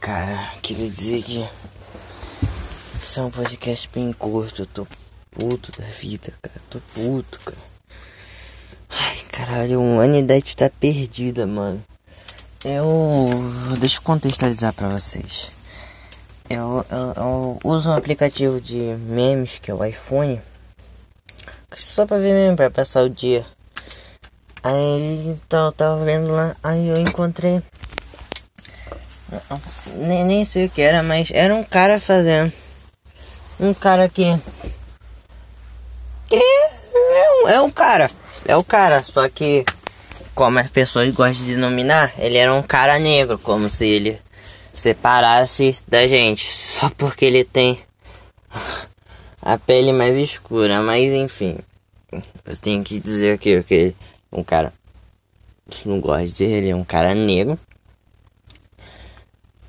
cara, queria dizer que isso é um podcast bem curto. Eu tô puto da vida, cara. Tô puto, cara. Ai, caralho, a humanidade tá perdida, mano. Eu. Deixa eu contextualizar pra vocês. Eu, eu, eu uso um aplicativo de memes que é o iPhone. Só pra ver mesmo, pra passar o dia. Aí então, eu tava vendo lá, aí eu encontrei nem, nem sei o que era, mas era um cara fazendo. Um cara que. que é, um, é um cara. É o cara, só que. Como as pessoas gostam de denominar, ele era um cara negro, como se ele separasse da gente. Só porque ele tem a pele mais escura. Mas enfim. Eu tenho que dizer aqui que um cara. Não gosto de dizer, ele é um cara negro.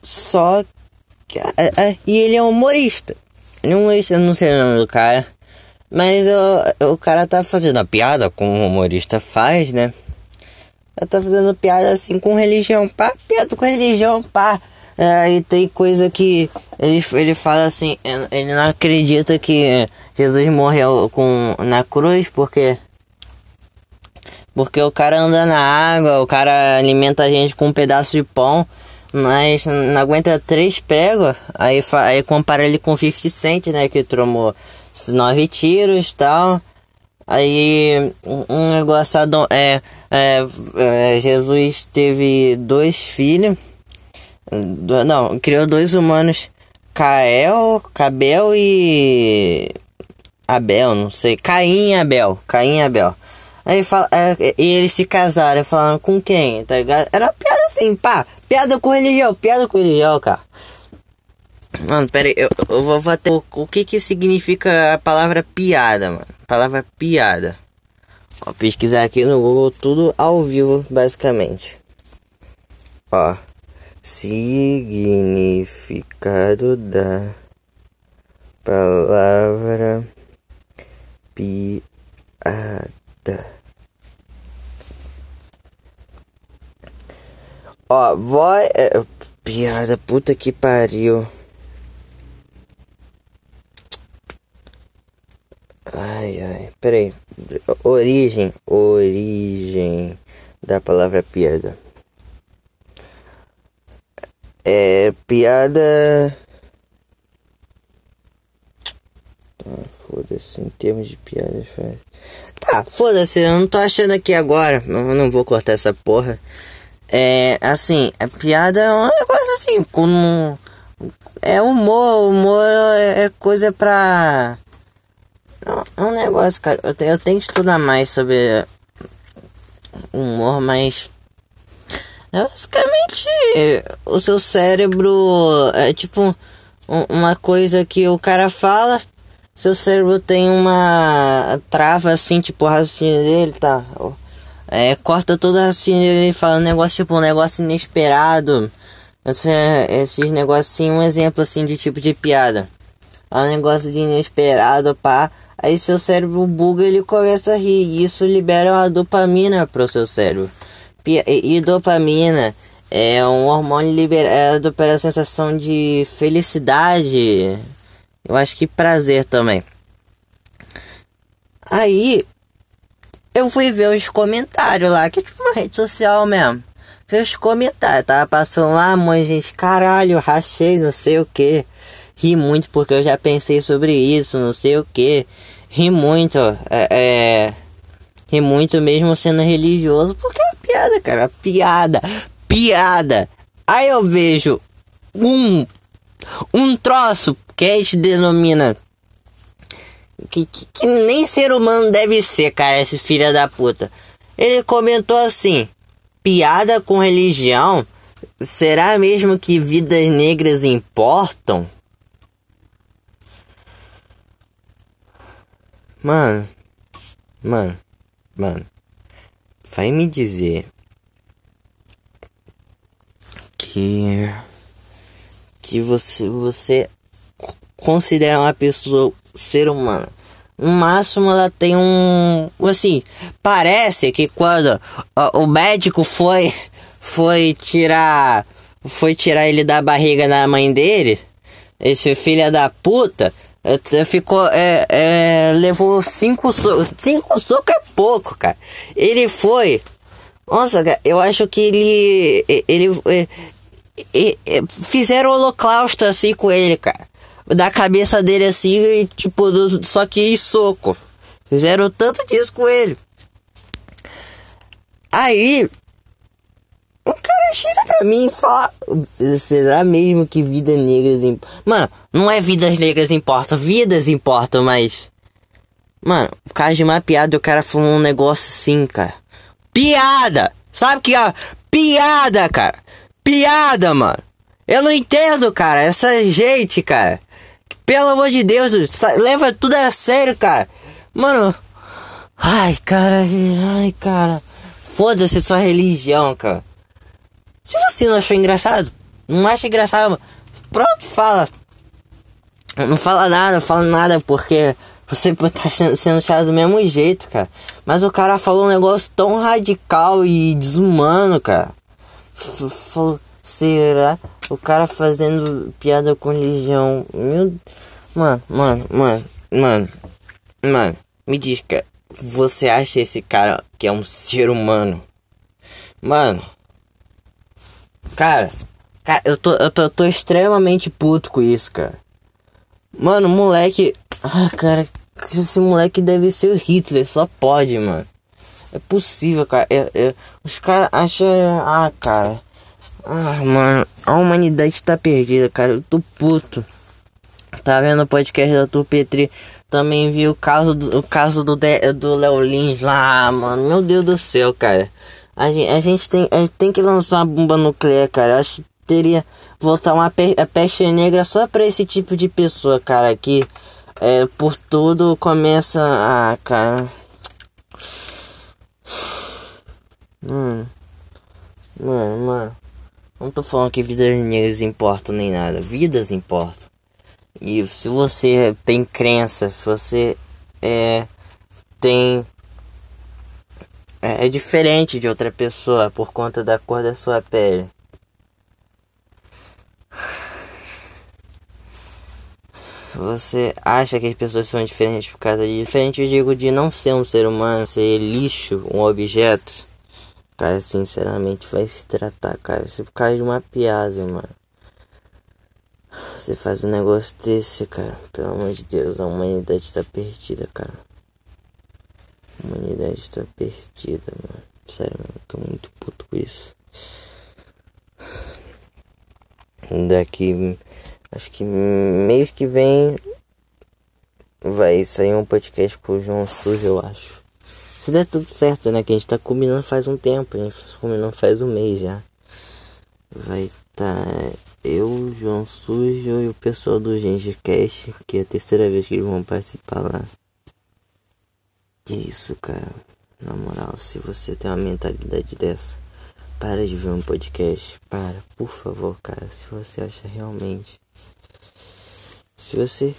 Só que. É, é, e ele é humorista. Ele é humorista, não sei o nome do cara. Mas o, o cara tá fazendo a piada como um humorista faz, né? Ele tá fazendo piada assim com religião, pá, piada com religião, pá. Aí é, tem coisa que ele, ele fala assim, ele não acredita que Jesus morreu com, na cruz porque porque o cara anda na água, o cara alimenta a gente com um pedaço de pão mas não aguenta três pregos. Aí, aí compara ele com 50 Cent, né? Que tomou nove tiros e tal. Aí um negócio é, é, é, Jesus teve dois filhos. Não, criou dois humanos. Cael, Cabel e Abel, não sei. Caim e Abel. Caim e Abel. Aí fala, é, e eles se casaram, falaram com quem, tá ligado? Era piada assim, pá, piada com religião, piada com religião, cara. Mano, pera aí, eu, eu vou até. O, o que que significa a palavra piada, mano? Palavra piada. Ó, pesquisar aqui no Google tudo ao vivo, basicamente. Ó, significado da palavra piada. Ó, vai. É, piada, puta que pariu. Ai, ai, peraí. Origem, origem da palavra piada. É, piada. Foda-se, em termos de piadas, faz. Tá, foda-se, eu não tô achando aqui agora. Eu não vou cortar essa porra. É, assim, a piada é um negócio assim, como. É humor, humor é, é coisa pra. É um negócio, cara. Eu, eu tenho que estudar mais sobre humor, mas. É basicamente, o seu cérebro é tipo uma coisa que o cara fala, seu cérebro tem uma trava assim, tipo o raciocínio dele, tá? É, corta todo o raciocínio dele falando um negócio, tipo, um negócio inesperado. Esse, esses negocinhos, um exemplo assim de tipo de piada. É um negócio de inesperado, pá. Aí seu cérebro buga ele começa a rir. E isso libera uma dopamina pro seu cérebro. E, e dopamina é um hormônio liberado pela sensação de felicidade eu acho que prazer também. Aí eu fui ver os comentários lá, que é tipo uma rede social mesmo. Ver os comentários, tava passando lá, mãe, gente, caralho, rachei, não sei o que. Ri muito porque eu já pensei sobre isso, não sei o que. Ri muito, é, é. Ri muito mesmo sendo religioso, porque é uma piada, cara, piada, piada. Aí eu vejo um um troço que a gente denomina. Que, que, que, nem ser humano deve ser, cara, esse filho da puta. Ele comentou assim: piada com religião? Será mesmo que vidas negras importam? Mano, mano, mano, vai me dizer que que você você considera uma pessoa ser humano. No máximo ela tem um assim, parece que quando o médico foi foi tirar foi tirar ele da barriga da mãe dele, esse filho da puta, é, ficou, é, é, levou cinco socos, cinco socos é pouco, cara. Ele foi, nossa, cara, eu acho que ele, ele, ele, ele fizeram holocausto assim com ele, cara. Da cabeça dele assim, tipo, do, só que soco. Fizeram tanto disso com ele. Aí, o cara chega pra mim e fala: Será mesmo que vidas negras importam? Mano, não é vidas negras importam, vidas importam, mas. Mano, por causa de uma piada, o cara falou um negócio assim, cara. Piada! Sabe que é? Piada, cara! Piada, mano! Eu não entendo, cara, essa gente, cara. Pelo amor de Deus, leva tudo a sério, cara. Mano. Ai, cara, ai, cara. Foda-se sua religião, cara. Se você não achou engraçado, não acha engraçado, pronto, fala. Não fala nada, fala nada, porque você tá sendo chato do mesmo jeito, cara. Mas o cara falou um negócio tão radical e desumano, cara. Será? O cara fazendo piada com religião. Meu. Mano, mano, mano, mano. Mano, me diz, cara. Você acha esse cara que é um ser humano? Mano, Cara, cara eu, tô, eu tô, tô extremamente puto com isso, cara. Mano, moleque. Ah, cara, esse moleque deve ser o Hitler, só pode, mano. É possível, cara. Eu, eu, os caras acham. Ah, cara. Ah, mano, a humanidade tá perdida, cara. Eu tô puto. Tá vendo o podcast da Petri? Também vi o caso do, o caso do, do Léo Lins lá, mano. Meu Deus do céu, cara. A gente, a gente, tem, a gente tem que lançar uma bomba nuclear, cara. Eu acho que teria voltar uma pe peste negra só pra esse tipo de pessoa, cara. Que é, por tudo começa a. cara. Mano. Mano, mano. Não tô falando que vidas negras importam nem nada. Vidas importam. E se você tem crença, se você é, tem é, é diferente de outra pessoa por conta da cor da sua pele. Você acha que as pessoas são diferentes por causa disso? Diferente, eu digo, de não ser um ser humano, ser lixo, um objeto. Cara, sinceramente, vai se tratar, cara. Se por causa de uma piada, mano. Você faz um negócio desse, cara. Pelo amor de Deus, a humanidade tá perdida, cara. A humanidade tá perdida, mano. Sério, mano, tô muito puto com isso. Daqui, acho que mês que vem vai sair um podcast com o João Sujo, eu acho. Se der tudo certo, né? Que a gente tá combinando faz um tempo, a gente tá combinando faz um mês já. Vai tá eu, João Sujo e o pessoal do Gengecast, que é a terceira vez que eles vão participar lá. Que isso, cara. Na moral, se você tem uma mentalidade dessa, para de ver um podcast. Para, por favor, cara. Se você acha realmente. Se você.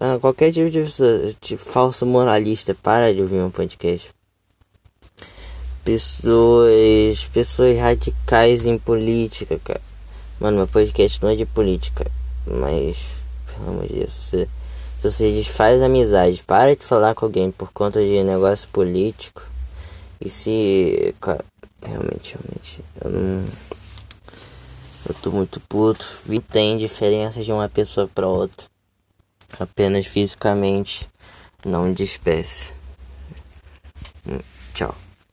Ah, qualquer tipo de, de falso moralista, para de ouvir um podcast. Pessoas. Pessoas radicais em política, cara. Mano, meu podcast não é de política. Mas. Pelo amor de Deus, você se você desfaz amizade, para de falar com alguém por conta de negócio político. E se. Cara, realmente, realmente. Eu não. Eu tô muito puto. E tem diferenças de uma pessoa para outra. Apenas fisicamente, não de espécie. Tchau.